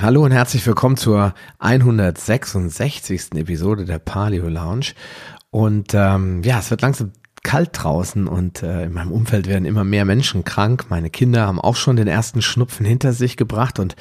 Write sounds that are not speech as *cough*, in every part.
Hallo und herzlich willkommen zur 166. Episode der Paleo Lounge. Und ähm, ja, es wird langsam kalt draußen und äh, in meinem Umfeld werden immer mehr Menschen krank. Meine Kinder haben auch schon den ersten Schnupfen hinter sich gebracht und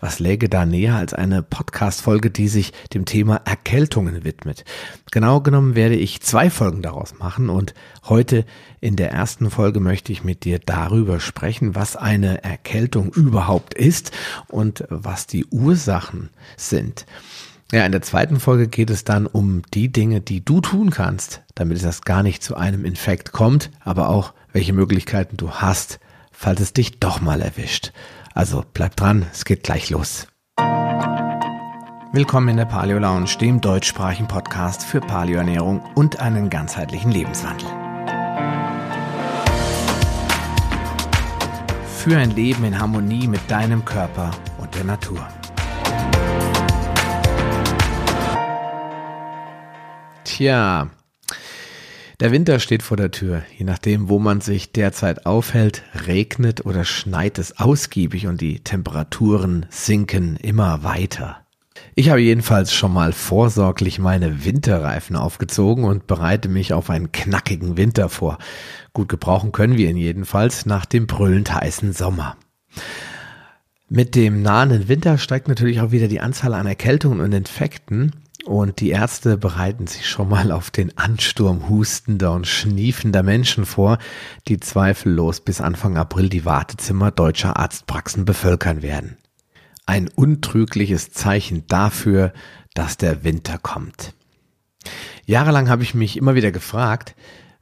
was läge da näher als eine Podcast-Folge, die sich dem Thema Erkältungen widmet? Genau genommen werde ich zwei Folgen daraus machen und heute in der ersten Folge möchte ich mit dir darüber sprechen, was eine Erkältung überhaupt ist und was die Ursachen sind. Ja, in der zweiten Folge geht es dann um die Dinge, die du tun kannst, damit es gar nicht zu einem Infekt kommt, aber auch welche Möglichkeiten du hast, falls es dich doch mal erwischt. Also bleib dran, es geht gleich los. Willkommen in der Paleo Lounge, dem deutschsprachigen Podcast für Paleoernährung und einen ganzheitlichen Lebenswandel. Für ein Leben in Harmonie mit deinem Körper und der Natur. Tja, der Winter steht vor der Tür. Je nachdem, wo man sich derzeit aufhält, regnet oder schneit es ausgiebig und die Temperaturen sinken immer weiter. Ich habe jedenfalls schon mal vorsorglich meine Winterreifen aufgezogen und bereite mich auf einen knackigen Winter vor. Gut gebrauchen können wir ihn jedenfalls nach dem brüllend heißen Sommer. Mit dem nahenden Winter steigt natürlich auch wieder die Anzahl an Erkältungen und Infekten und die Ärzte bereiten sich schon mal auf den Ansturm hustender und schniefender Menschen vor, die zweifellos bis Anfang April die Wartezimmer deutscher Arztpraxen bevölkern werden. Ein untrügliches Zeichen dafür, dass der Winter kommt. Jahrelang habe ich mich immer wieder gefragt,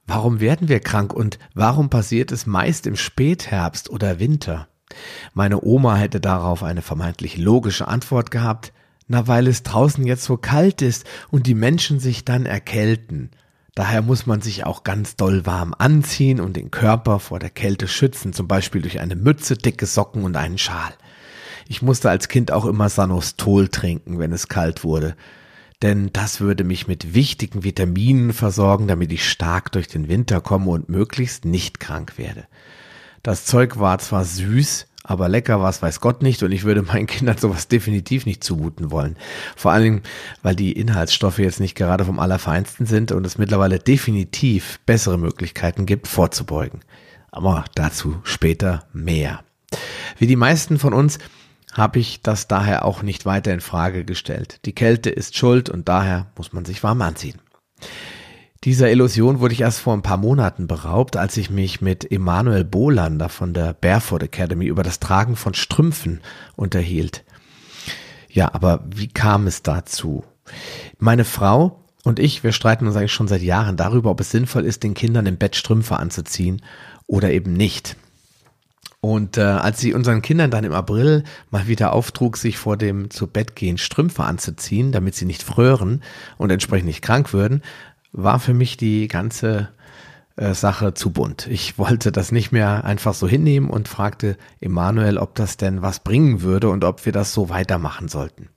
warum werden wir krank und warum passiert es meist im Spätherbst oder Winter? Meine Oma hätte darauf eine vermeintlich logische Antwort gehabt, na, weil es draußen jetzt so kalt ist und die Menschen sich dann erkälten. Daher muss man sich auch ganz doll warm anziehen und den Körper vor der Kälte schützen, zum Beispiel durch eine Mütze, dicke Socken und einen Schal. Ich musste als Kind auch immer Sanostol trinken, wenn es kalt wurde, denn das würde mich mit wichtigen Vitaminen versorgen, damit ich stark durch den Winter komme und möglichst nicht krank werde. Das Zeug war zwar süß, aber lecker war es weiß Gott nicht und ich würde meinen Kindern sowas definitiv nicht zumuten wollen. Vor allen Dingen, weil die Inhaltsstoffe jetzt nicht gerade vom Allerfeinsten sind und es mittlerweile definitiv bessere Möglichkeiten gibt, vorzubeugen. Aber dazu später mehr. Wie die meisten von uns habe ich das daher auch nicht weiter in Frage gestellt. Die Kälte ist schuld und daher muss man sich warm anziehen. Dieser Illusion wurde ich erst vor ein paar Monaten beraubt, als ich mich mit Emanuel Bolander von der Barefoot Academy über das Tragen von Strümpfen unterhielt. Ja, aber wie kam es dazu? Meine Frau und ich, wir streiten uns eigentlich schon seit Jahren darüber, ob es sinnvoll ist, den Kindern im Bett Strümpfe anzuziehen oder eben nicht. Und äh, als sie unseren Kindern dann im April mal wieder auftrug, sich vor dem zu Bett gehen Strümpfe anzuziehen, damit sie nicht frören und entsprechend nicht krank würden, war für mich die ganze äh, Sache zu bunt. Ich wollte das nicht mehr einfach so hinnehmen und fragte Emanuel, ob das denn was bringen würde und ob wir das so weitermachen sollten.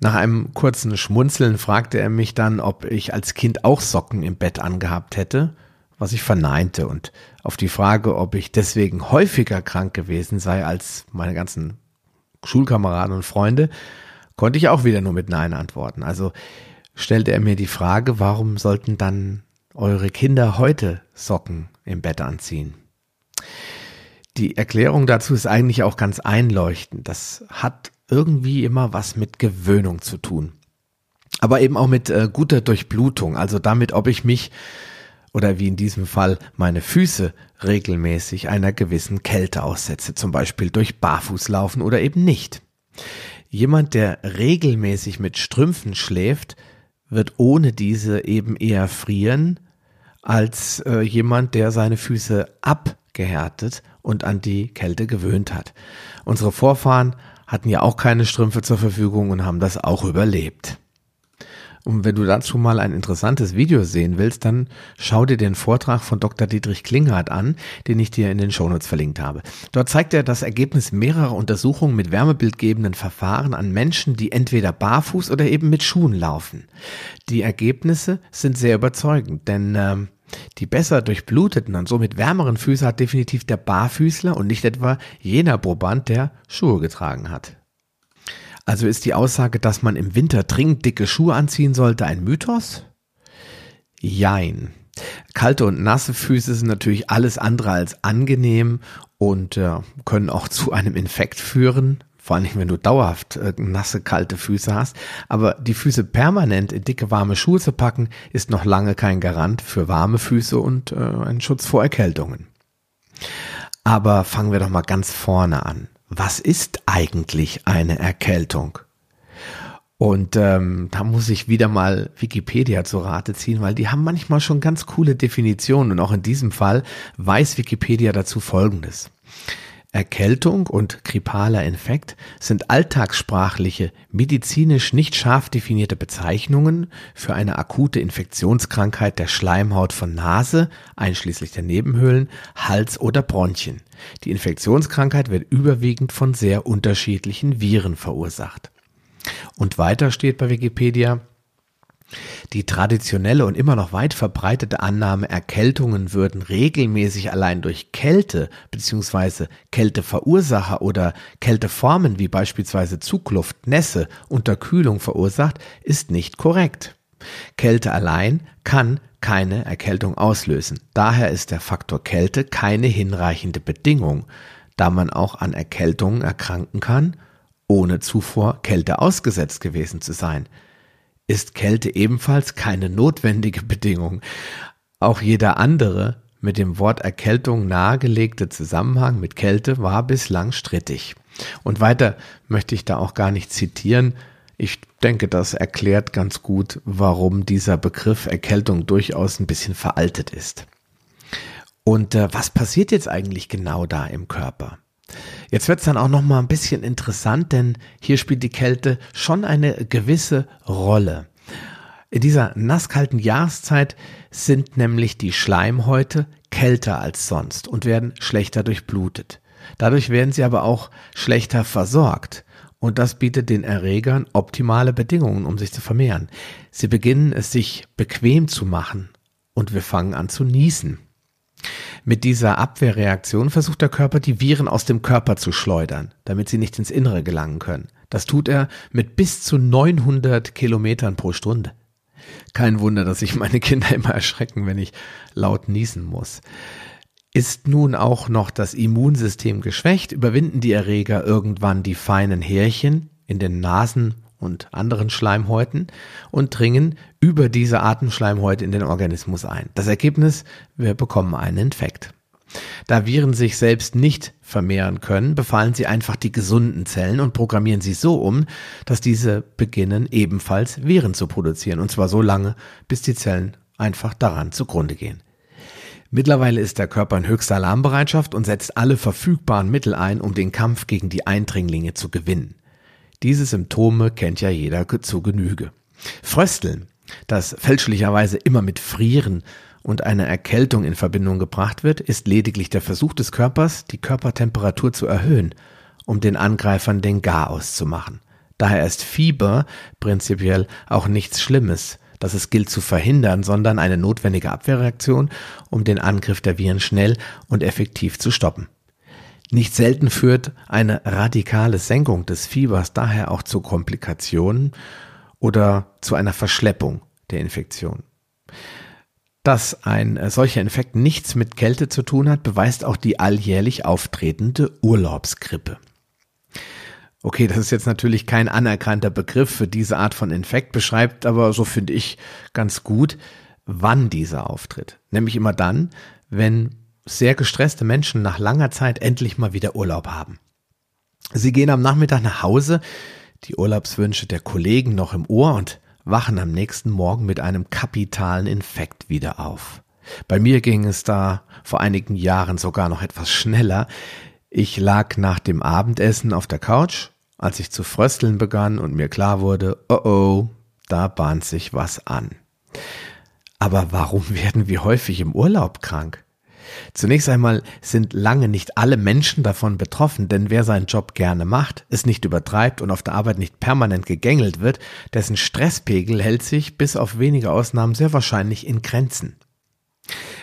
Nach einem kurzen Schmunzeln fragte er mich dann, ob ich als Kind auch Socken im Bett angehabt hätte, was ich verneinte. Und auf die Frage, ob ich deswegen häufiger krank gewesen sei als meine ganzen Schulkameraden und Freunde, konnte ich auch wieder nur mit Nein antworten. Also stellte er mir die Frage, warum sollten dann eure Kinder heute Socken im Bett anziehen? Die Erklärung dazu ist eigentlich auch ganz einleuchtend. Das hat irgendwie immer was mit Gewöhnung zu tun. Aber eben auch mit äh, guter Durchblutung, also damit, ob ich mich oder wie in diesem Fall meine Füße regelmäßig einer gewissen Kälte aussetze, zum Beispiel durch Barfußlaufen oder eben nicht. Jemand, der regelmäßig mit Strümpfen schläft, wird ohne diese eben eher frieren als äh, jemand, der seine Füße abgehärtet und an die Kälte gewöhnt hat. Unsere Vorfahren hatten ja auch keine Strümpfe zur Verfügung und haben das auch überlebt. Und wenn du dazu mal ein interessantes Video sehen willst, dann schau dir den Vortrag von Dr. Dietrich Klinghardt an, den ich dir in den Shownotes verlinkt habe. Dort zeigt er das Ergebnis mehrerer Untersuchungen mit wärmebildgebenden Verfahren an Menschen, die entweder barfuß oder eben mit Schuhen laufen. Die Ergebnisse sind sehr überzeugend, denn äh, die besser durchbluteten und somit wärmeren Füße hat definitiv der Barfüßler und nicht etwa jener Proband, der Schuhe getragen hat. Also ist die Aussage, dass man im Winter dringend dicke Schuhe anziehen sollte, ein Mythos? Jein. Kalte und nasse Füße sind natürlich alles andere als angenehm und äh, können auch zu einem Infekt führen. Vor allem, wenn du dauerhaft äh, nasse, kalte Füße hast. Aber die Füße permanent in dicke, warme Schuhe zu packen, ist noch lange kein Garant für warme Füße und äh, ein Schutz vor Erkältungen. Aber fangen wir doch mal ganz vorne an. Was ist eigentlich eine Erkältung? Und ähm, da muss ich wieder mal Wikipedia zu Rate ziehen, weil die haben manchmal schon ganz coole Definitionen und auch in diesem Fall weiß Wikipedia dazu Folgendes. Erkältung und grippaler Infekt sind alltagssprachliche, medizinisch nicht scharf definierte Bezeichnungen für eine akute Infektionskrankheit der Schleimhaut von Nase, einschließlich der Nebenhöhlen, Hals oder Bronchien. Die Infektionskrankheit wird überwiegend von sehr unterschiedlichen Viren verursacht. Und weiter steht bei Wikipedia, die traditionelle und immer noch weit verbreitete Annahme, Erkältungen würden regelmäßig allein durch Kälte bzw. Kälteverursacher oder Kälteformen wie beispielsweise Zugluft, Nässe, Unterkühlung verursacht, ist nicht korrekt. Kälte allein kann keine Erkältung auslösen. Daher ist der Faktor Kälte keine hinreichende Bedingung, da man auch an Erkältungen erkranken kann ohne zuvor Kälte ausgesetzt gewesen zu sein. Ist Kälte ebenfalls keine notwendige Bedingung. Auch jeder andere mit dem Wort Erkältung nahegelegte Zusammenhang mit Kälte war bislang strittig. Und weiter möchte ich da auch gar nicht zitieren. Ich denke, das erklärt ganz gut, warum dieser Begriff Erkältung durchaus ein bisschen veraltet ist. Und äh, was passiert jetzt eigentlich genau da im Körper? Jetzt wird es dann auch noch mal ein bisschen interessant, denn hier spielt die Kälte schon eine gewisse Rolle. In dieser nasskalten Jahreszeit sind nämlich die Schleimhäute kälter als sonst und werden schlechter durchblutet. Dadurch werden sie aber auch schlechter versorgt. Und das bietet den Erregern optimale Bedingungen, um sich zu vermehren. Sie beginnen es sich bequem zu machen und wir fangen an zu niesen. Mit dieser Abwehrreaktion versucht der Körper, die Viren aus dem Körper zu schleudern, damit sie nicht ins Innere gelangen können. Das tut er mit bis zu 900 Kilometern pro Stunde. Kein Wunder, dass sich meine Kinder immer erschrecken, wenn ich laut niesen muss. Ist nun auch noch das Immunsystem geschwächt, überwinden die Erreger irgendwann die feinen Härchen in den Nasen und anderen Schleimhäuten und dringen über diese Atemschleimhäute in den Organismus ein. Das Ergebnis, wir bekommen einen Infekt. Da Viren sich selbst nicht vermehren können, befallen sie einfach die gesunden Zellen und programmieren sie so um, dass diese beginnen ebenfalls Viren zu produzieren. Und zwar so lange, bis die Zellen einfach daran zugrunde gehen. Mittlerweile ist der Körper in höchster Alarmbereitschaft und setzt alle verfügbaren Mittel ein, um den Kampf gegen die Eindringlinge zu gewinnen. Diese Symptome kennt ja jeder zu Genüge. Frösteln, das fälschlicherweise immer mit Frieren und einer Erkältung in Verbindung gebracht wird, ist lediglich der Versuch des Körpers, die Körpertemperatur zu erhöhen, um den Angreifern den Garaus zu machen. Daher ist Fieber prinzipiell auch nichts Schlimmes, das es gilt zu verhindern, sondern eine notwendige Abwehrreaktion, um den Angriff der Viren schnell und effektiv zu stoppen. Nicht selten führt eine radikale Senkung des Fiebers daher auch zu Komplikationen oder zu einer Verschleppung der Infektion. Dass ein solcher Infekt nichts mit Kälte zu tun hat, beweist auch die alljährlich auftretende Urlaubsgrippe. Okay, das ist jetzt natürlich kein anerkannter Begriff für diese Art von Infekt, beschreibt aber, so finde ich, ganz gut, wann dieser auftritt. Nämlich immer dann, wenn sehr gestresste Menschen nach langer Zeit endlich mal wieder Urlaub haben. Sie gehen am Nachmittag nach Hause, die Urlaubswünsche der Kollegen noch im Ohr und wachen am nächsten Morgen mit einem kapitalen Infekt wieder auf. Bei mir ging es da vor einigen Jahren sogar noch etwas schneller. Ich lag nach dem Abendessen auf der Couch, als ich zu frösteln begann und mir klar wurde, oh oh, da bahnt sich was an. Aber warum *laughs* werden wir häufig im Urlaub krank? Zunächst einmal sind lange nicht alle Menschen davon betroffen, denn wer seinen Job gerne macht, es nicht übertreibt und auf der Arbeit nicht permanent gegängelt wird, dessen Stresspegel hält sich bis auf wenige Ausnahmen sehr wahrscheinlich in Grenzen.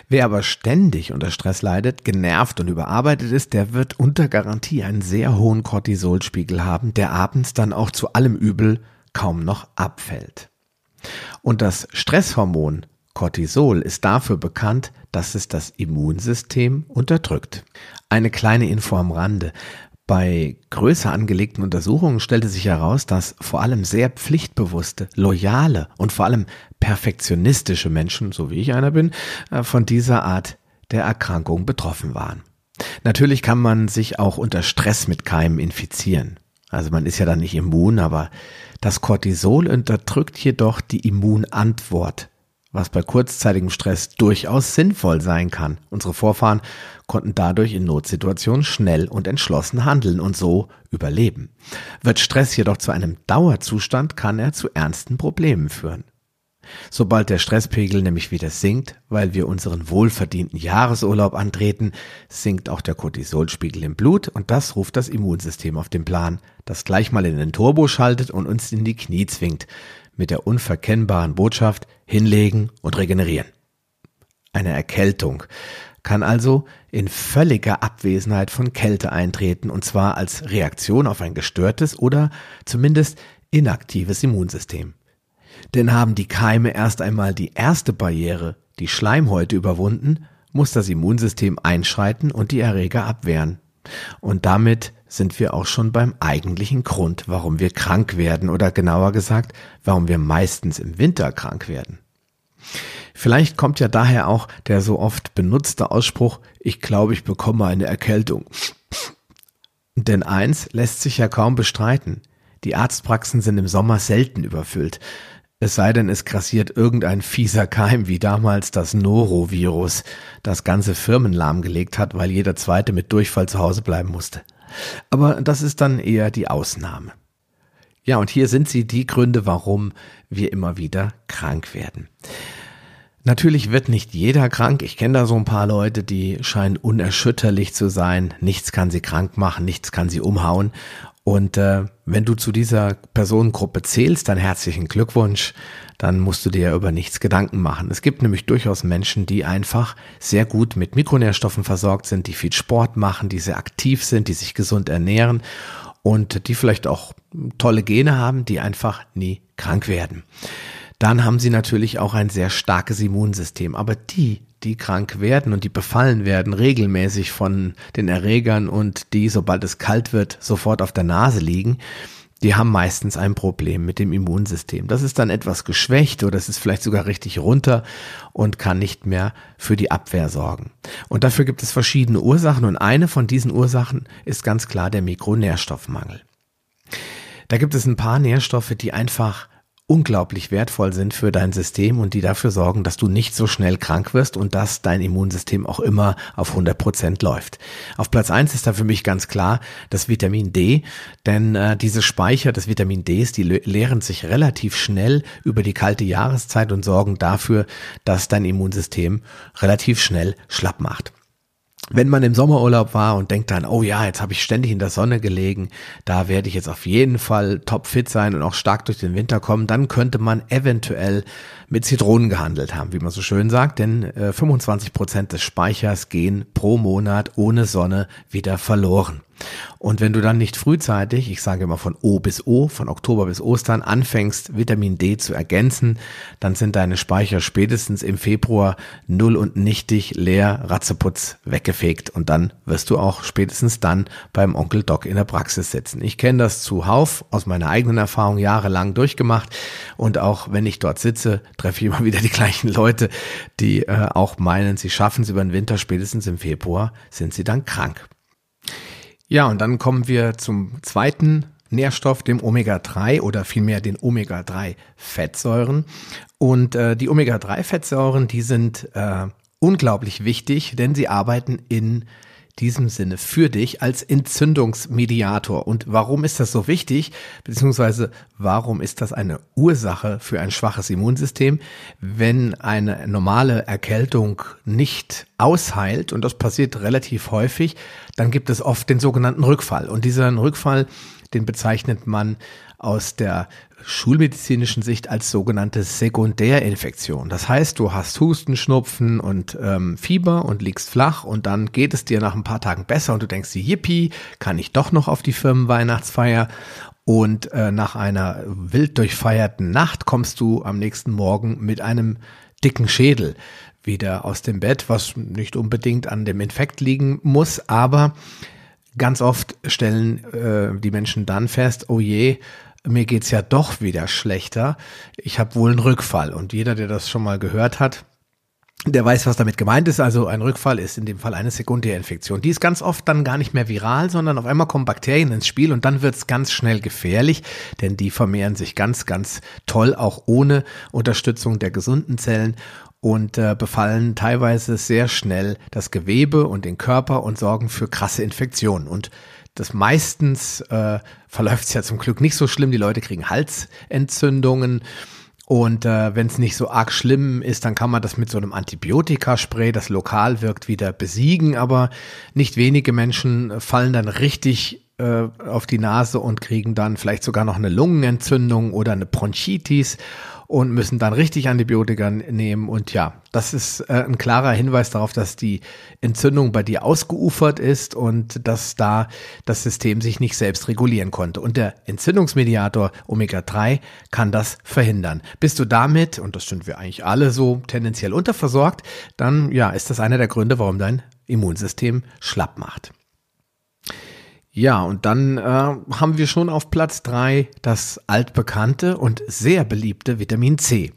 Wer aber ständig unter Stress leidet, genervt und überarbeitet ist, der wird unter Garantie einen sehr hohen Cortisolspiegel haben, der abends dann auch zu allem Übel kaum noch abfällt. Und das Stresshormon Cortisol ist dafür bekannt, dass es das Immunsystem unterdrückt. Eine kleine Info am Rande. Bei größer angelegten Untersuchungen stellte sich heraus, dass vor allem sehr pflichtbewusste, loyale und vor allem perfektionistische Menschen, so wie ich einer bin, äh, von dieser Art der Erkrankung betroffen waren. Natürlich kann man sich auch unter Stress mit Keimen infizieren. Also man ist ja dann nicht immun, aber das Cortisol unterdrückt jedoch die Immunantwort was bei kurzzeitigem Stress durchaus sinnvoll sein kann. Unsere Vorfahren konnten dadurch in Notsituationen schnell und entschlossen handeln und so überleben. Wird Stress jedoch zu einem Dauerzustand, kann er zu ernsten Problemen führen. Sobald der Stresspegel nämlich wieder sinkt, weil wir unseren wohlverdienten Jahresurlaub antreten, sinkt auch der Cortisolspiegel im Blut und das ruft das Immunsystem auf den Plan, das gleich mal in den Turbo schaltet und uns in die Knie zwingt, mit der unverkennbaren Botschaft hinlegen und regenerieren. Eine Erkältung kann also in völliger Abwesenheit von Kälte eintreten, und zwar als Reaktion auf ein gestörtes oder zumindest inaktives Immunsystem. Denn haben die Keime erst einmal die erste Barriere, die Schleimhäute überwunden, muss das Immunsystem einschreiten und die Erreger abwehren. Und damit sind wir auch schon beim eigentlichen Grund, warum wir krank werden oder genauer gesagt, warum wir meistens im Winter krank werden. Vielleicht kommt ja daher auch der so oft benutzte Ausspruch, ich glaube, ich bekomme eine Erkältung. Denn eins lässt sich ja kaum bestreiten. Die Arztpraxen sind im Sommer selten überfüllt. Es sei denn, es grassiert irgendein fieser Keim wie damals das Norovirus, das ganze Firmen lahmgelegt hat, weil jeder zweite mit Durchfall zu Hause bleiben musste. Aber das ist dann eher die Ausnahme. Ja, und hier sind sie die Gründe, warum wir immer wieder krank werden. Natürlich wird nicht jeder krank. Ich kenne da so ein paar Leute, die scheinen unerschütterlich zu sein. Nichts kann sie krank machen, nichts kann sie umhauen. Und äh, wenn du zu dieser Personengruppe zählst, dann herzlichen Glückwunsch. Dann musst du dir über nichts Gedanken machen. Es gibt nämlich durchaus Menschen, die einfach sehr gut mit Mikronährstoffen versorgt sind, die viel Sport machen, die sehr aktiv sind, die sich gesund ernähren und die vielleicht auch tolle Gene haben, die einfach nie krank werden. Dann haben sie natürlich auch ein sehr starkes Immunsystem. Aber die, die krank werden und die befallen werden regelmäßig von den Erregern und die, sobald es kalt wird, sofort auf der Nase liegen, die haben meistens ein Problem mit dem Immunsystem. Das ist dann etwas geschwächt oder es ist vielleicht sogar richtig runter und kann nicht mehr für die Abwehr sorgen. Und dafür gibt es verschiedene Ursachen und eine von diesen Ursachen ist ganz klar der Mikronährstoffmangel. Da gibt es ein paar Nährstoffe, die einfach unglaublich wertvoll sind für dein System und die dafür sorgen, dass du nicht so schnell krank wirst und dass dein Immunsystem auch immer auf 100 Prozent läuft. Auf Platz eins ist da für mich ganz klar das Vitamin D, denn äh, diese Speicher des Vitamin Ds, die leeren sich relativ schnell über die kalte Jahreszeit und sorgen dafür, dass dein Immunsystem relativ schnell schlapp macht. Wenn man im Sommerurlaub war und denkt dann, oh ja, jetzt habe ich ständig in der Sonne gelegen, da werde ich jetzt auf jeden Fall topfit sein und auch stark durch den Winter kommen, dann könnte man eventuell mit Zitronen gehandelt haben, wie man so schön sagt, denn äh, 25 Prozent des Speichers gehen pro Monat ohne Sonne wieder verloren. Und wenn du dann nicht frühzeitig, ich sage immer von O bis O, von Oktober bis Ostern, anfängst, Vitamin D zu ergänzen, dann sind deine Speicher spätestens im Februar null und nichtig, leer, ratzeputz weggefegt. Und dann wirst du auch spätestens dann beim Onkel Doc in der Praxis sitzen. Ich kenne das zuhauf aus meiner eigenen Erfahrung jahrelang durchgemacht. Und auch wenn ich dort sitze, treffe ich immer wieder die gleichen Leute, die äh, auch meinen, sie schaffen es über den Winter, spätestens im Februar sind sie dann krank. Ja, und dann kommen wir zum zweiten Nährstoff, dem Omega-3 oder vielmehr den Omega-3-Fettsäuren. Und äh, die Omega-3-Fettsäuren, die sind äh, unglaublich wichtig, denn sie arbeiten in diesem Sinne für dich als Entzündungsmediator. Und warum ist das so wichtig? Beziehungsweise warum ist das eine Ursache für ein schwaches Immunsystem, wenn eine normale Erkältung nicht ausheilt? Und das passiert relativ häufig. Dann gibt es oft den sogenannten Rückfall. Und dieser Rückfall, den bezeichnet man aus der schulmedizinischen Sicht als sogenannte Sekundärinfektion. Das heißt, du hast Husten, Schnupfen und ähm, Fieber und liegst flach und dann geht es dir nach ein paar Tagen besser und du denkst, yippie, kann ich doch noch auf die Firmenweihnachtsfeier und äh, nach einer wild durchfeierten Nacht kommst du am nächsten Morgen mit einem dicken Schädel wieder aus dem Bett, was nicht unbedingt an dem Infekt liegen muss, aber ganz oft stellen äh, die Menschen dann fest, oh je, mir geht's ja doch wieder schlechter. Ich habe wohl einen Rückfall. Und jeder, der das schon mal gehört hat, der weiß, was damit gemeint ist. Also ein Rückfall ist in dem Fall eine Sekundärinfektion. Die ist ganz oft dann gar nicht mehr viral, sondern auf einmal kommen Bakterien ins Spiel und dann wird's ganz schnell gefährlich, denn die vermehren sich ganz, ganz toll, auch ohne Unterstützung der gesunden Zellen und äh, befallen teilweise sehr schnell das Gewebe und den Körper und sorgen für krasse Infektionen. Und das meistens äh, verläuft es ja zum Glück nicht so schlimm. Die Leute kriegen Halsentzündungen. Und äh, wenn es nicht so arg schlimm ist, dann kann man das mit so einem Antibiotikaspray, das lokal wirkt, wieder besiegen. Aber nicht wenige Menschen fallen dann richtig äh, auf die Nase und kriegen dann vielleicht sogar noch eine Lungenentzündung oder eine Bronchitis und müssen dann richtig Antibiotika nehmen. Und ja, das ist äh, ein klarer Hinweis darauf, dass die Entzündung bei dir ausgeufert ist und dass da das System sich nicht selbst regulieren konnte. Und der Entzündungsmediator Omega-3 kann das verhindern. Bist du damit, und das sind wir eigentlich alle so tendenziell unterversorgt, dann ja, ist das einer der Gründe, warum dein Immunsystem schlapp macht. Ja, und dann äh, haben wir schon auf Platz drei das altbekannte und sehr beliebte Vitamin C.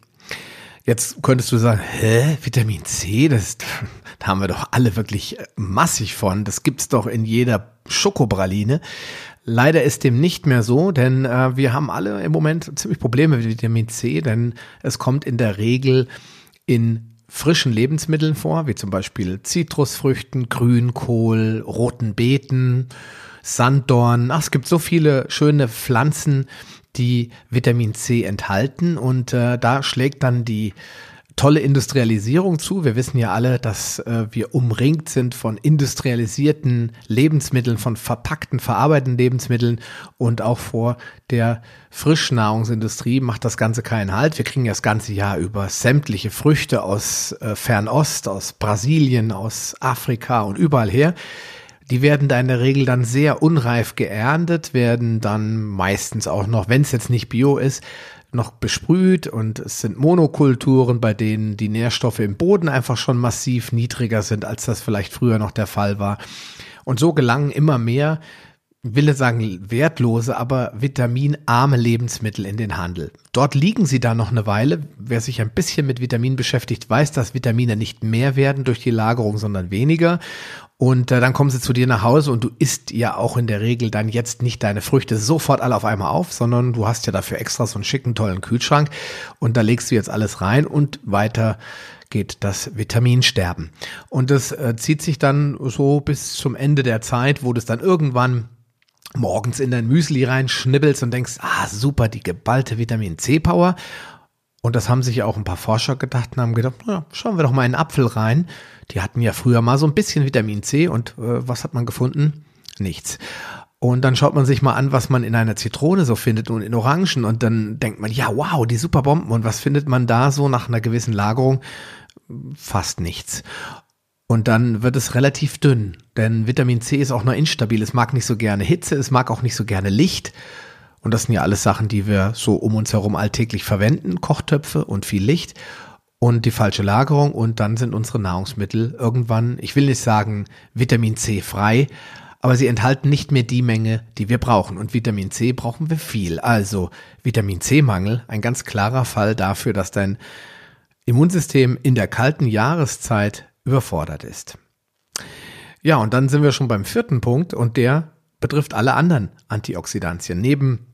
Jetzt könntest du sagen, hä, Vitamin C, das, *laughs* da haben wir doch alle wirklich massig von. Das gibt's doch in jeder Schokobraline. Leider ist dem nicht mehr so, denn äh, wir haben alle im Moment ziemlich Probleme mit Vitamin C, denn es kommt in der Regel in frischen Lebensmitteln vor, wie zum Beispiel Zitrusfrüchten, Grünkohl, roten Beeten Sanddorn. Ach, es gibt so viele schöne Pflanzen, die Vitamin C enthalten und äh, da schlägt dann die tolle Industrialisierung zu. Wir wissen ja alle, dass äh, wir umringt sind von industrialisierten Lebensmitteln, von verpackten, verarbeiteten Lebensmitteln und auch vor der Frischnahrungsindustrie macht das Ganze keinen Halt. Wir kriegen ja das ganze Jahr über sämtliche Früchte aus äh, Fernost, aus Brasilien, aus Afrika und überall her. Die werden da in der Regel dann sehr unreif geerntet, werden dann meistens auch noch, wenn es jetzt nicht bio ist, noch besprüht und es sind Monokulturen, bei denen die Nährstoffe im Boden einfach schon massiv niedriger sind, als das vielleicht früher noch der Fall war. Und so gelangen immer mehr will sagen wertlose, aber vitaminarme Lebensmittel in den Handel. Dort liegen sie da noch eine Weile. Wer sich ein bisschen mit Vitaminen beschäftigt, weiß, dass Vitamine nicht mehr werden durch die Lagerung, sondern weniger. Und äh, dann kommen sie zu dir nach Hause und du isst ja auch in der Regel dann jetzt nicht deine Früchte sofort alle auf einmal auf, sondern du hast ja dafür extra so einen schicken, tollen Kühlschrank und da legst du jetzt alles rein und weiter geht das Vitaminsterben. Und das äh, zieht sich dann so bis zum Ende der Zeit, wo das dann irgendwann morgens in dein Müsli reinschnibbelst und denkst, ah, super, die geballte Vitamin C Power. Und das haben sich ja auch ein paar Forscher gedacht und haben gedacht, na, schauen wir doch mal in einen Apfel rein. Die hatten ja früher mal so ein bisschen Vitamin C und äh, was hat man gefunden? Nichts. Und dann schaut man sich mal an, was man in einer Zitrone so findet und in Orangen und dann denkt man, ja, wow, die Superbomben. Und was findet man da so nach einer gewissen Lagerung? Fast nichts. Und dann wird es relativ dünn, denn Vitamin C ist auch noch instabil. Es mag nicht so gerne Hitze, es mag auch nicht so gerne Licht. Und das sind ja alles Sachen, die wir so um uns herum alltäglich verwenden. Kochtöpfe und viel Licht und die falsche Lagerung. Und dann sind unsere Nahrungsmittel irgendwann, ich will nicht sagen Vitamin C frei, aber sie enthalten nicht mehr die Menge, die wir brauchen. Und Vitamin C brauchen wir viel. Also Vitamin C-Mangel, ein ganz klarer Fall dafür, dass dein Immunsystem in der kalten Jahreszeit überfordert ist. Ja, und dann sind wir schon beim vierten Punkt und der betrifft alle anderen Antioxidantien. Neben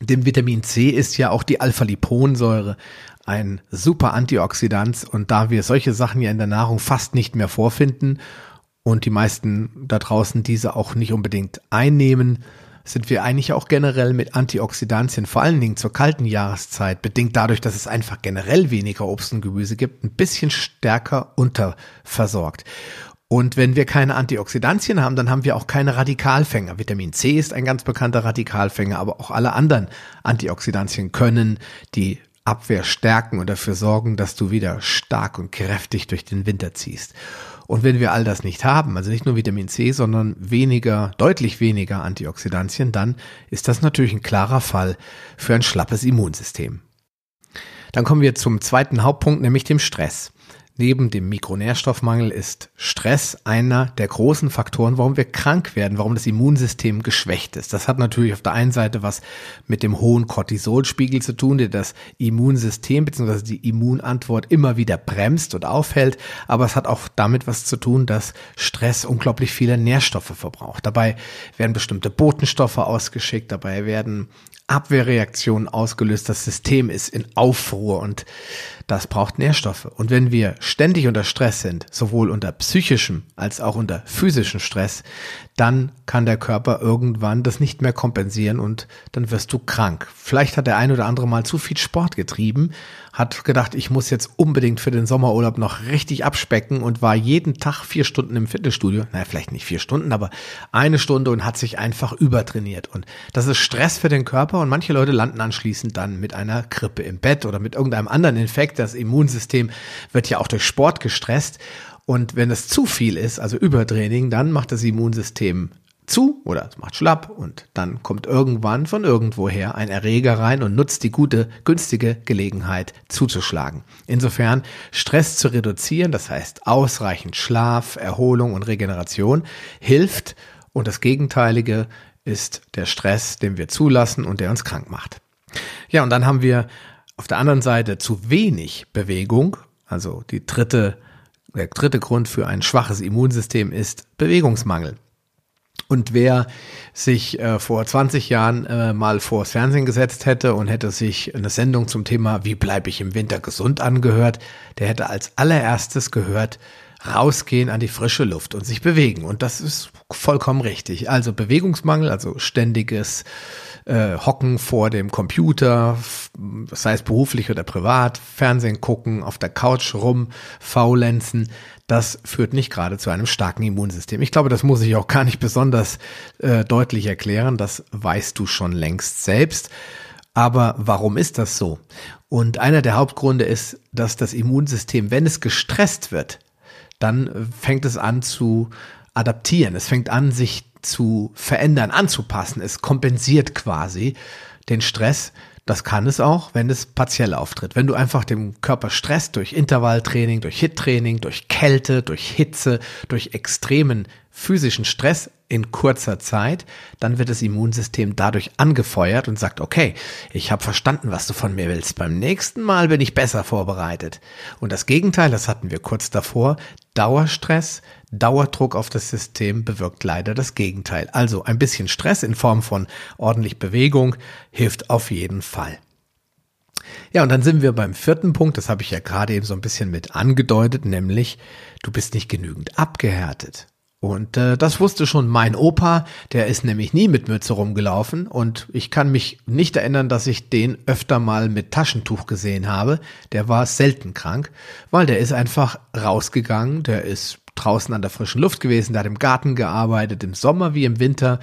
dem Vitamin C ist ja auch die Alpha-Liponsäure ein super Antioxidant und da wir solche Sachen ja in der Nahrung fast nicht mehr vorfinden und die meisten da draußen diese auch nicht unbedingt einnehmen, sind wir eigentlich auch generell mit Antioxidantien, vor allen Dingen zur kalten Jahreszeit, bedingt dadurch, dass es einfach generell weniger Obst und Gemüse gibt, ein bisschen stärker unterversorgt. Und wenn wir keine Antioxidantien haben, dann haben wir auch keine Radikalfänger. Vitamin C ist ein ganz bekannter Radikalfänger, aber auch alle anderen Antioxidantien können die Abwehr stärken und dafür sorgen, dass du wieder stark und kräftig durch den Winter ziehst. Und wenn wir all das nicht haben, also nicht nur Vitamin C, sondern weniger, deutlich weniger Antioxidantien, dann ist das natürlich ein klarer Fall für ein schlappes Immunsystem. Dann kommen wir zum zweiten Hauptpunkt, nämlich dem Stress. Neben dem Mikronährstoffmangel ist Stress einer der großen Faktoren, warum wir krank werden, warum das Immunsystem geschwächt ist. Das hat natürlich auf der einen Seite was mit dem hohen Cortisolspiegel zu tun, der das Immunsystem bzw. die Immunantwort immer wieder bremst und aufhält. Aber es hat auch damit was zu tun, dass Stress unglaublich viele Nährstoffe verbraucht. Dabei werden bestimmte Botenstoffe ausgeschickt, dabei werden Abwehrreaktionen ausgelöst. Das System ist in Aufruhr und das braucht Nährstoffe. Und wenn wir ständig unter Stress sind, sowohl unter psychischem als auch unter physischem Stress, dann kann der Körper irgendwann das nicht mehr kompensieren und dann wirst du krank. Vielleicht hat der ein oder andere mal zu viel Sport getrieben, hat gedacht, ich muss jetzt unbedingt für den Sommerurlaub noch richtig abspecken und war jeden Tag vier Stunden im Fitnessstudio. Naja, vielleicht nicht vier Stunden, aber eine Stunde und hat sich einfach übertrainiert. Und das ist Stress für den Körper und manche Leute landen anschließend dann mit einer Grippe im Bett oder mit irgendeinem anderen Infekt. Das Immunsystem wird ja auch durch Sport gestresst und wenn es zu viel ist, also Übertraining, dann macht das Immunsystem zu oder es macht schlapp und dann kommt irgendwann von irgendwoher ein Erreger rein und nutzt die gute, günstige Gelegenheit zuzuschlagen. Insofern Stress zu reduzieren, das heißt ausreichend Schlaf, Erholung und Regeneration hilft und das Gegenteilige ist der Stress, den wir zulassen und der uns krank macht. Ja, und dann haben wir auf der anderen Seite zu wenig Bewegung, also die dritte der dritte Grund für ein schwaches Immunsystem ist Bewegungsmangel. Und wer sich äh, vor 20 Jahren äh, mal vors Fernsehen gesetzt hätte und hätte sich eine Sendung zum Thema Wie bleibe ich im Winter gesund angehört, der hätte als allererstes gehört, rausgehen an die frische Luft und sich bewegen. Und das ist vollkommen richtig. Also Bewegungsmangel, also ständiges äh, Hocken vor dem Computer, sei es beruflich oder privat, Fernsehen gucken, auf der Couch rumfaulenzen, das führt nicht gerade zu einem starken Immunsystem. Ich glaube, das muss ich auch gar nicht besonders äh, deutlich erklären, das weißt du schon längst selbst. Aber warum ist das so? Und einer der Hauptgründe ist, dass das Immunsystem, wenn es gestresst wird, dann fängt es an zu adaptieren. Es fängt an, sich zu verändern, anzupassen. Es kompensiert quasi den Stress. Das kann es auch, wenn es partiell auftritt. Wenn du einfach dem Körper Stress durch Intervalltraining, durch Hittraining, durch Kälte, durch Hitze, durch extremen physischen Stress in kurzer Zeit, dann wird das Immunsystem dadurch angefeuert und sagt, okay, ich habe verstanden, was du von mir willst. Beim nächsten Mal bin ich besser vorbereitet. Und das Gegenteil, das hatten wir kurz davor, Dauerstress, Dauerdruck auf das System bewirkt leider das Gegenteil. Also ein bisschen Stress in Form von ordentlich Bewegung hilft auf jeden Fall. Ja, und dann sind wir beim vierten Punkt, das habe ich ja gerade eben so ein bisschen mit angedeutet, nämlich du bist nicht genügend abgehärtet. Und äh, das wusste schon mein Opa, der ist nämlich nie mit Mütze rumgelaufen. Und ich kann mich nicht erinnern, dass ich den öfter mal mit Taschentuch gesehen habe. Der war selten krank, weil der ist einfach rausgegangen, der ist draußen an der frischen Luft gewesen, der hat im Garten gearbeitet, im Sommer wie im Winter.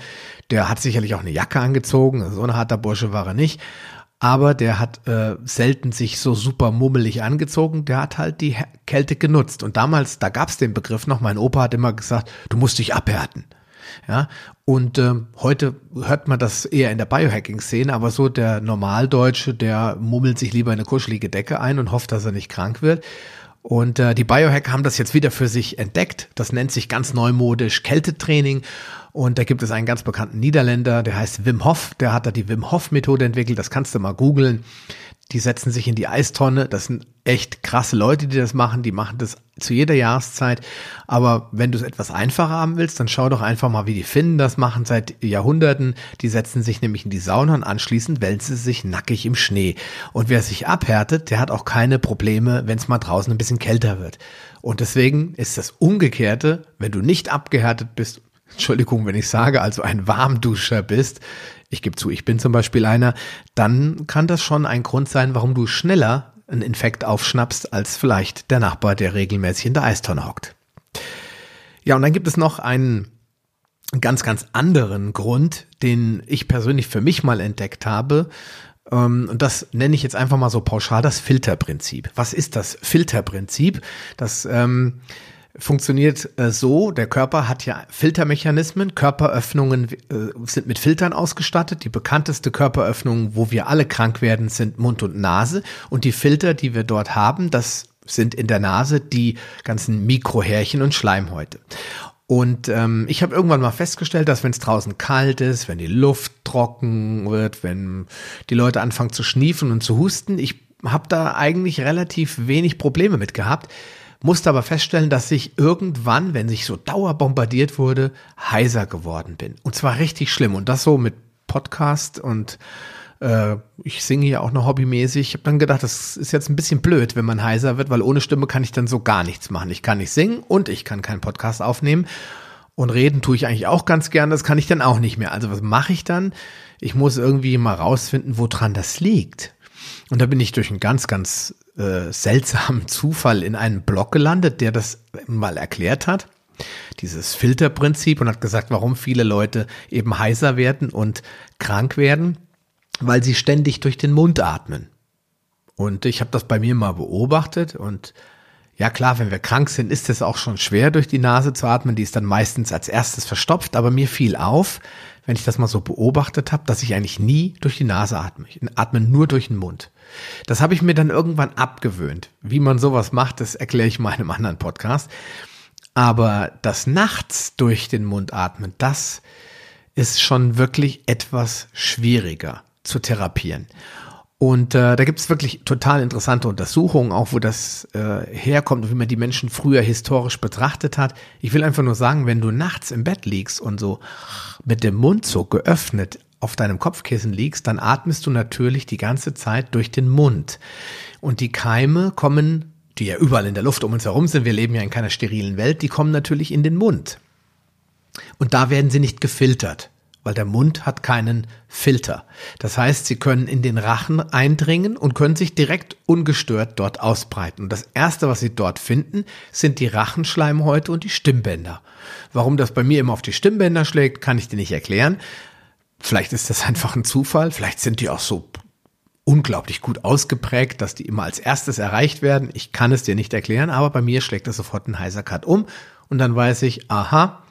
Der hat sicherlich auch eine Jacke angezogen, so ein harter Bursche war er nicht aber der hat äh, selten sich so super mummelig angezogen, der hat halt die Kälte genutzt. Und damals, da gab's den Begriff noch, mein Opa hat immer gesagt, du musst dich abhärten. Ja, und äh, heute hört man das eher in der Biohacking-Szene, aber so der Normaldeutsche, der mummelt sich lieber eine kuschelige Decke ein und hofft, dass er nicht krank wird. Und äh, die Biohacker haben das jetzt wieder für sich entdeckt. Das nennt sich ganz neumodisch Kältetraining. Und da gibt es einen ganz bekannten Niederländer, der heißt Wim Hof. Der hat da die Wim Hof Methode entwickelt. Das kannst du mal googeln die setzen sich in die Eistonne. Das sind echt krasse Leute, die das machen. Die machen das zu jeder Jahreszeit. Aber wenn du es etwas einfacher haben willst, dann schau doch einfach mal, wie die Finnen das machen seit Jahrhunderten. Die setzen sich nämlich in die Sauna und anschließend wälzen sie sich nackig im Schnee. Und wer sich abhärtet, der hat auch keine Probleme, wenn es mal draußen ein bisschen kälter wird. Und deswegen ist das Umgekehrte, wenn du nicht abgehärtet bist Entschuldigung, wenn ich sage, also ein Warmduscher bist, ich gebe zu, ich bin zum Beispiel einer, dann kann das schon ein Grund sein, warum du schneller einen Infekt aufschnappst, als vielleicht der Nachbar, der regelmäßig in der Eistonne hockt. Ja, und dann gibt es noch einen ganz, ganz anderen Grund, den ich persönlich für mich mal entdeckt habe. Ähm, und das nenne ich jetzt einfach mal so pauschal das Filterprinzip. Was ist das Filterprinzip? Das ähm, funktioniert äh, so, der Körper hat ja Filtermechanismen, Körperöffnungen äh, sind mit Filtern ausgestattet. Die bekannteste Körperöffnung, wo wir alle krank werden, sind Mund und Nase. Und die Filter, die wir dort haben, das sind in der Nase die ganzen Mikrohärchen und Schleimhäute. Und ähm, ich habe irgendwann mal festgestellt, dass wenn es draußen kalt ist, wenn die Luft trocken wird, wenn die Leute anfangen zu schniefen und zu husten, ich habe da eigentlich relativ wenig Probleme mit gehabt, musste aber feststellen, dass ich irgendwann, wenn ich so dauerbombardiert wurde, heiser geworden bin. Und zwar richtig schlimm. Und das so mit Podcast und äh, ich singe ja auch noch hobbymäßig. Ich habe dann gedacht, das ist jetzt ein bisschen blöd, wenn man heiser wird, weil ohne Stimme kann ich dann so gar nichts machen. Ich kann nicht singen und ich kann keinen Podcast aufnehmen. Und reden tue ich eigentlich auch ganz gern, das kann ich dann auch nicht mehr. Also was mache ich dann? Ich muss irgendwie mal rausfinden, woran das liegt. Und da bin ich durch einen ganz, ganz äh, seltsamen Zufall in einen Blog gelandet, der das mal erklärt hat. Dieses Filterprinzip und hat gesagt, warum viele Leute eben heiser werden und krank werden weil sie ständig durch den Mund atmen. Und ich habe das bei mir mal beobachtet und ja klar, wenn wir krank sind, ist es auch schon schwer durch die Nase zu atmen. Die ist dann meistens als erstes verstopft, aber mir fiel auf, wenn ich das mal so beobachtet habe, dass ich eigentlich nie durch die Nase atme. Ich atme nur durch den Mund. Das habe ich mir dann irgendwann abgewöhnt. Wie man sowas macht, das erkläre ich mal in einem anderen Podcast. Aber das nachts durch den Mund atmen, das ist schon wirklich etwas schwieriger zu therapieren. Und äh, da gibt es wirklich total interessante Untersuchungen, auch wo das äh, herkommt und wie man die Menschen früher historisch betrachtet hat. Ich will einfach nur sagen, wenn du nachts im Bett liegst und so mit dem Mund so geöffnet auf deinem Kopfkissen liegst, dann atmest du natürlich die ganze Zeit durch den Mund. Und die Keime kommen, die ja überall in der Luft um uns herum sind, wir leben ja in keiner sterilen Welt, die kommen natürlich in den Mund. Und da werden sie nicht gefiltert weil der Mund hat keinen Filter. Das heißt, sie können in den Rachen eindringen und können sich direkt ungestört dort ausbreiten. Und das erste, was sie dort finden, sind die Rachenschleimhäute und die Stimmbänder. Warum das bei mir immer auf die Stimmbänder schlägt, kann ich dir nicht erklären. Vielleicht ist das *laughs* einfach ein Zufall. Vielleicht sind die auch so unglaublich gut ausgeprägt, dass die immer als erstes erreicht werden. Ich kann es dir nicht erklären, aber bei mir schlägt das sofort ein heißer Cut um und dann weiß ich, aha,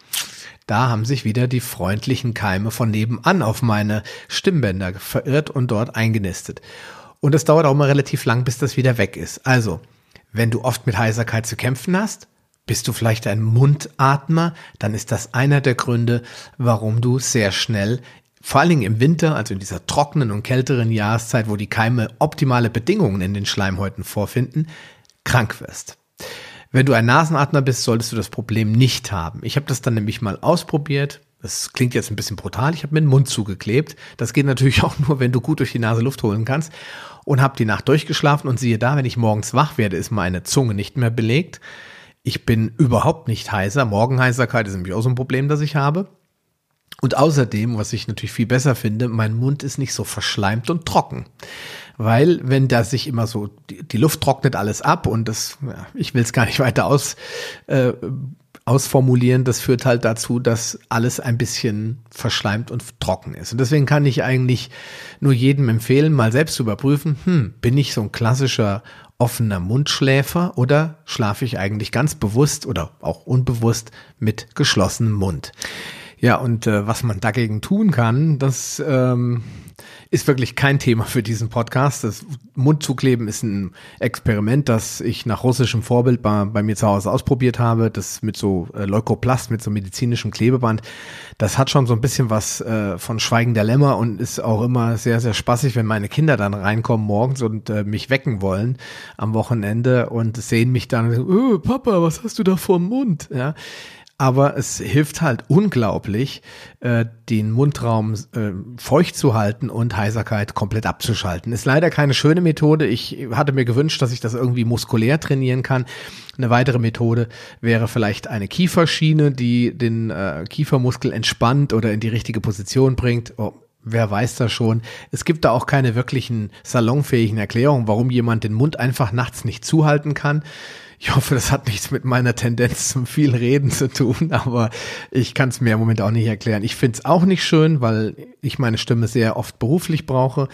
da haben sich wieder die freundlichen Keime von nebenan auf meine Stimmbänder verirrt und dort eingenistet. Und es dauert auch mal relativ lang, bis das wieder weg ist. Also, wenn du oft mit Heiserkeit zu kämpfen hast, bist du vielleicht ein Mundatmer, dann ist das einer der Gründe, warum du sehr schnell, vor allen Dingen im Winter, also in dieser trockenen und kälteren Jahreszeit, wo die Keime optimale Bedingungen in den Schleimhäuten vorfinden, krank wirst. Wenn du ein Nasenatmer bist, solltest du das Problem nicht haben. Ich habe das dann nämlich mal ausprobiert. Das klingt jetzt ein bisschen brutal. Ich habe mir den Mund zugeklebt. Das geht natürlich *laughs* auch nur, wenn du gut durch die Nase Luft holen kannst. Und habe die Nacht durchgeschlafen und siehe da, wenn ich morgens wach werde, ist meine Zunge nicht mehr belegt. Ich bin überhaupt nicht heiser. Morgenheiserkeit ist nämlich auch so ein Problem, das ich habe. Und außerdem, was ich natürlich viel besser finde, mein Mund ist nicht so verschleimt und trocken weil wenn da sich immer so, die, die Luft trocknet alles ab und das, ja, ich will es gar nicht weiter aus, äh, ausformulieren, das führt halt dazu, dass alles ein bisschen verschleimt und trocken ist. Und deswegen kann ich eigentlich nur jedem empfehlen, mal selbst zu überprüfen, hm, bin ich so ein klassischer offener Mundschläfer oder schlafe ich eigentlich ganz bewusst oder auch unbewusst mit geschlossenem Mund? Ja, und äh, was man dagegen tun kann, das ähm, ist wirklich kein Thema für diesen Podcast. Das Mundzukleben ist ein Experiment, das ich nach russischem Vorbild bei, bei mir zu Hause ausprobiert habe. Das mit so äh, Leukoplast, mit so medizinischem Klebeband. Das hat schon so ein bisschen was äh, von Schweigen der Lämmer und ist auch immer sehr, sehr spaßig, wenn meine Kinder dann reinkommen morgens und äh, mich wecken wollen am Wochenende und sehen mich dann, oh, Papa, was hast du da vor dem Mund? Ja, aber es hilft halt unglaublich, äh, den Mundraum äh, feucht zu halten und Heiserkeit komplett abzuschalten. Ist leider keine schöne Methode. Ich hatte mir gewünscht, dass ich das irgendwie muskulär trainieren kann. Eine weitere Methode wäre vielleicht eine Kieferschiene, die den äh, Kiefermuskel entspannt oder in die richtige Position bringt. Oh, wer weiß das schon. Es gibt da auch keine wirklichen salonfähigen Erklärungen, warum jemand den Mund einfach nachts nicht zuhalten kann. Ich hoffe, das hat nichts mit meiner Tendenz zum viel Reden zu tun, aber ich kann es mir im Moment auch nicht erklären. Ich finde es auch nicht schön, weil ich meine Stimme sehr oft beruflich brauche.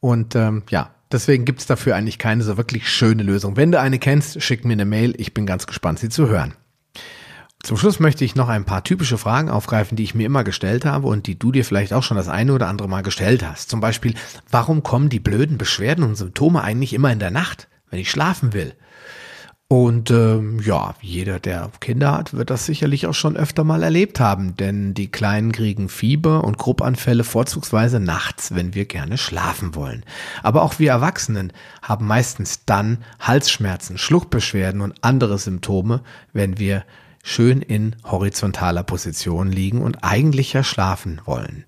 Und ähm, ja, deswegen gibt es dafür eigentlich keine so wirklich schöne Lösung. Wenn du eine kennst, schick mir eine Mail. Ich bin ganz gespannt, sie zu hören. Zum Schluss möchte ich noch ein paar typische Fragen aufgreifen, die ich mir immer gestellt habe und die du dir vielleicht auch schon das eine oder andere Mal gestellt hast. Zum Beispiel, warum kommen die blöden Beschwerden und Symptome eigentlich immer in der Nacht, wenn ich schlafen will? Und ähm, ja, jeder, der Kinder hat, wird das sicherlich auch schon öfter mal erlebt haben, denn die Kleinen kriegen Fieber und Gruppanfälle vorzugsweise nachts, wenn wir gerne schlafen wollen. Aber auch wir Erwachsenen haben meistens dann Halsschmerzen, Schluckbeschwerden und andere Symptome, wenn wir schön in horizontaler Position liegen und eigentlich ja schlafen wollen.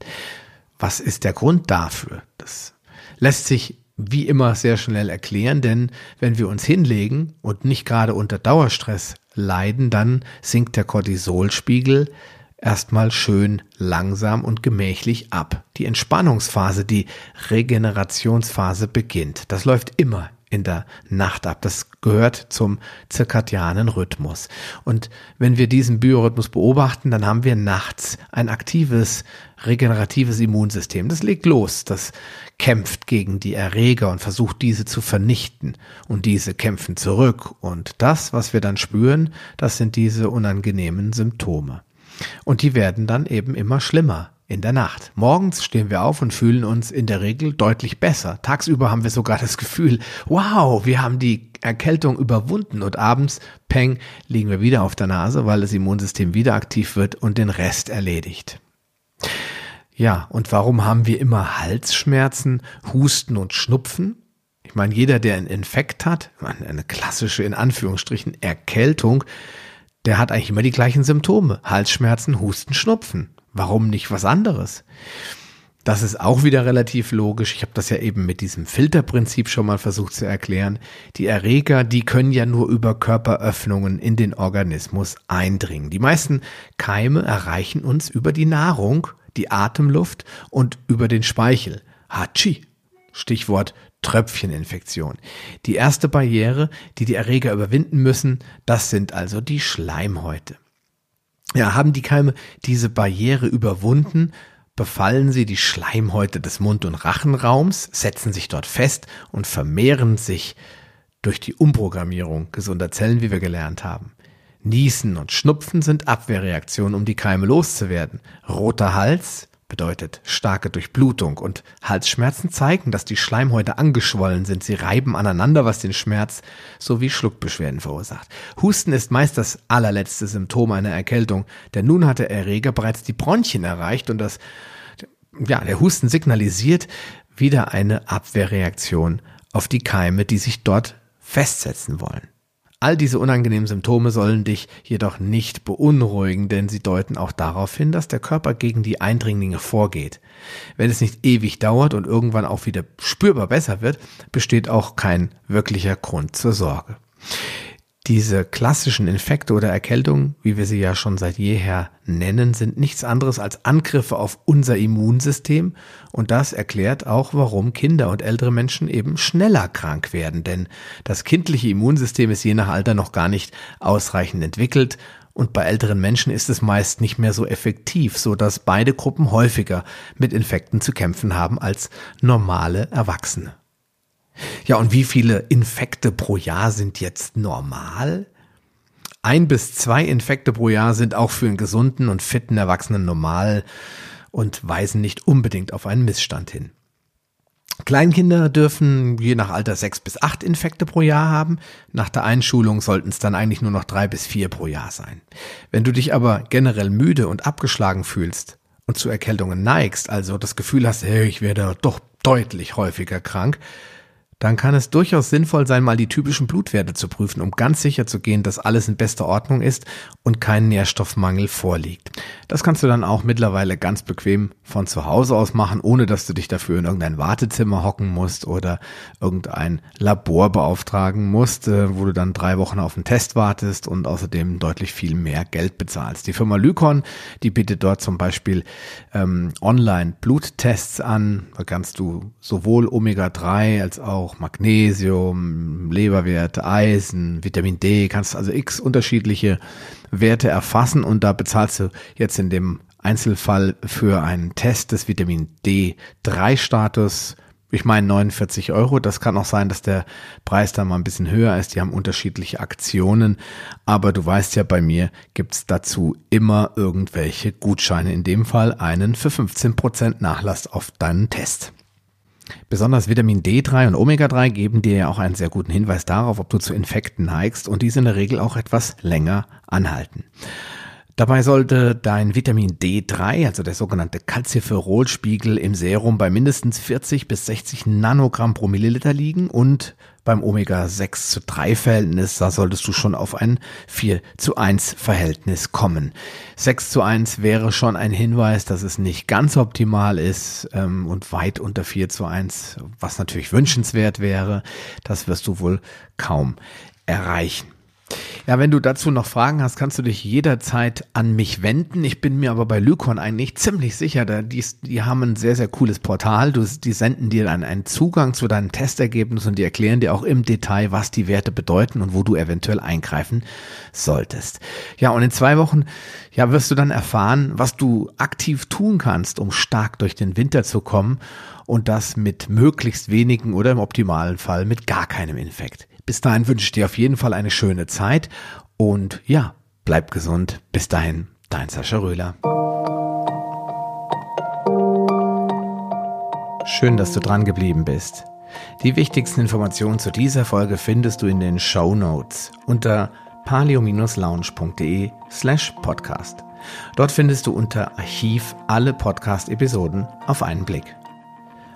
Was ist der Grund dafür? Das lässt sich wie immer sehr schnell erklären, denn wenn wir uns hinlegen und nicht gerade unter Dauerstress leiden, dann sinkt der Cortisolspiegel erstmal schön langsam und gemächlich ab. Die Entspannungsphase, die Regenerationsphase beginnt. Das läuft immer in der Nacht ab. Das gehört zum zirkadianen Rhythmus. Und wenn wir diesen Biorhythmus beobachten, dann haben wir nachts ein aktives, regeneratives Immunsystem. Das legt los, das kämpft gegen die Erreger und versucht diese zu vernichten. Und diese kämpfen zurück. Und das, was wir dann spüren, das sind diese unangenehmen Symptome. Und die werden dann eben immer schlimmer in der Nacht. Morgens stehen wir auf und fühlen uns in der Regel deutlich besser. Tagsüber haben wir sogar das Gefühl, wow, wir haben die Erkältung überwunden und abends, peng, liegen wir wieder auf der Nase, weil das Immunsystem wieder aktiv wird und den Rest erledigt. Ja, und warum haben wir immer Halsschmerzen, Husten und Schnupfen? Ich meine, jeder, der einen Infekt hat, eine klassische in Anführungsstrichen Erkältung, der hat eigentlich immer die gleichen Symptome. Halsschmerzen, Husten, Schnupfen. Warum nicht was anderes? Das ist auch wieder relativ logisch. Ich habe das ja eben mit diesem Filterprinzip schon mal versucht zu erklären. Die Erreger, die können ja nur über Körperöffnungen in den Organismus eindringen. Die meisten Keime erreichen uns über die Nahrung, die Atemluft und über den Speichel. Hachi. Stichwort Tröpfcheninfektion. Die erste Barriere, die die Erreger überwinden müssen, das sind also die Schleimhäute. Ja, haben die Keime diese Barriere überwunden, befallen sie die Schleimhäute des Mund- und Rachenraums, setzen sich dort fest und vermehren sich durch die Umprogrammierung gesunder Zellen, wie wir gelernt haben. Niesen und Schnupfen sind Abwehrreaktionen, um die Keime loszuwerden. Roter Hals, bedeutet starke Durchblutung und Halsschmerzen zeigen, dass die Schleimhäute angeschwollen sind. Sie reiben aneinander, was den Schmerz sowie Schluckbeschwerden verursacht. Husten ist meist das allerletzte Symptom einer Erkältung, denn nun hat der Erreger bereits die Bronchien erreicht und das, ja, der Husten signalisiert wieder eine Abwehrreaktion auf die Keime, die sich dort festsetzen wollen. All diese unangenehmen Symptome sollen dich jedoch nicht beunruhigen, denn sie deuten auch darauf hin, dass der Körper gegen die Eindringlinge vorgeht. Wenn es nicht ewig dauert und irgendwann auch wieder spürbar besser wird, besteht auch kein wirklicher Grund zur Sorge. Diese klassischen Infekte oder Erkältungen, wie wir sie ja schon seit jeher nennen, sind nichts anderes als Angriffe auf unser Immunsystem. Und das erklärt auch, warum Kinder und ältere Menschen eben schneller krank werden, denn das kindliche Immunsystem ist je nach Alter noch gar nicht ausreichend entwickelt. Und bei älteren Menschen ist es meist nicht mehr so effektiv, so dass beide Gruppen häufiger mit Infekten zu kämpfen haben als normale Erwachsene. Ja, und wie viele Infekte pro Jahr sind jetzt normal? Ein bis zwei Infekte pro Jahr sind auch für einen gesunden und fitten Erwachsenen normal und weisen nicht unbedingt auf einen Missstand hin. Kleinkinder dürfen je nach Alter sechs bis acht Infekte pro Jahr haben. Nach der Einschulung sollten es dann eigentlich nur noch drei bis vier pro Jahr sein. Wenn du dich aber generell müde und abgeschlagen fühlst und zu Erkältungen neigst, also das Gefühl hast, hey, ich werde doch deutlich häufiger krank, dann kann es durchaus sinnvoll sein, mal die typischen Blutwerte zu prüfen, um ganz sicher zu gehen, dass alles in bester Ordnung ist und kein Nährstoffmangel vorliegt. Das kannst du dann auch mittlerweile ganz bequem von zu Hause aus machen, ohne dass du dich dafür in irgendein Wartezimmer hocken musst oder irgendein Labor beauftragen musst, äh, wo du dann drei Wochen auf einen Test wartest und außerdem deutlich viel mehr Geld bezahlst. Die Firma Lykon, die bietet dort zum Beispiel ähm, online Bluttests an. Da kannst du sowohl Omega-3 als auch auch Magnesium, Leberwerte, Eisen, Vitamin D, kannst also x unterschiedliche Werte erfassen und da bezahlst du jetzt in dem Einzelfall für einen Test des Vitamin D3 Status ich meine 49 Euro. Das kann auch sein, dass der Preis da mal ein bisschen höher ist. Die haben unterschiedliche Aktionen. Aber du weißt ja, bei mir gibt's dazu immer irgendwelche Gutscheine. In dem Fall einen für 15% Nachlass auf deinen Test. Besonders Vitamin D3 und Omega-3 geben dir ja auch einen sehr guten Hinweis darauf, ob du zu Infekten neigst und diese in der Regel auch etwas länger anhalten. Dabei sollte dein Vitamin D3, also der sogenannte Calciferolspiegel im Serum bei mindestens 40 bis 60 Nanogramm pro Milliliter liegen und beim Omega-6 zu 3 Verhältnis, da solltest du schon auf ein 4 zu 1 Verhältnis kommen. 6 zu 1 wäre schon ein Hinweis, dass es nicht ganz optimal ist ähm, und weit unter 4 zu 1, was natürlich wünschenswert wäre. Das wirst du wohl kaum erreichen. Ja, wenn du dazu noch Fragen hast, kannst du dich jederzeit an mich wenden. Ich bin mir aber bei Lykon eigentlich ziemlich sicher, da die, die haben ein sehr, sehr cooles Portal. Du, die senden dir dann einen Zugang zu deinen Testergebnissen und die erklären dir auch im Detail, was die Werte bedeuten und wo du eventuell eingreifen solltest. Ja, und in zwei Wochen, ja, wirst du dann erfahren, was du aktiv tun kannst, um stark durch den Winter zu kommen und das mit möglichst wenigen oder im optimalen Fall mit gar keinem Infekt. Bis dahin wünsche ich dir auf jeden Fall eine schöne Zeit und ja, bleib gesund. Bis dahin, dein Sascha Röhler. Schön, dass du dran geblieben bist. Die wichtigsten Informationen zu dieser Folge findest du in den Show Notes unter palio-lounge.de slash podcast. Dort findest du unter Archiv alle Podcast-Episoden auf einen Blick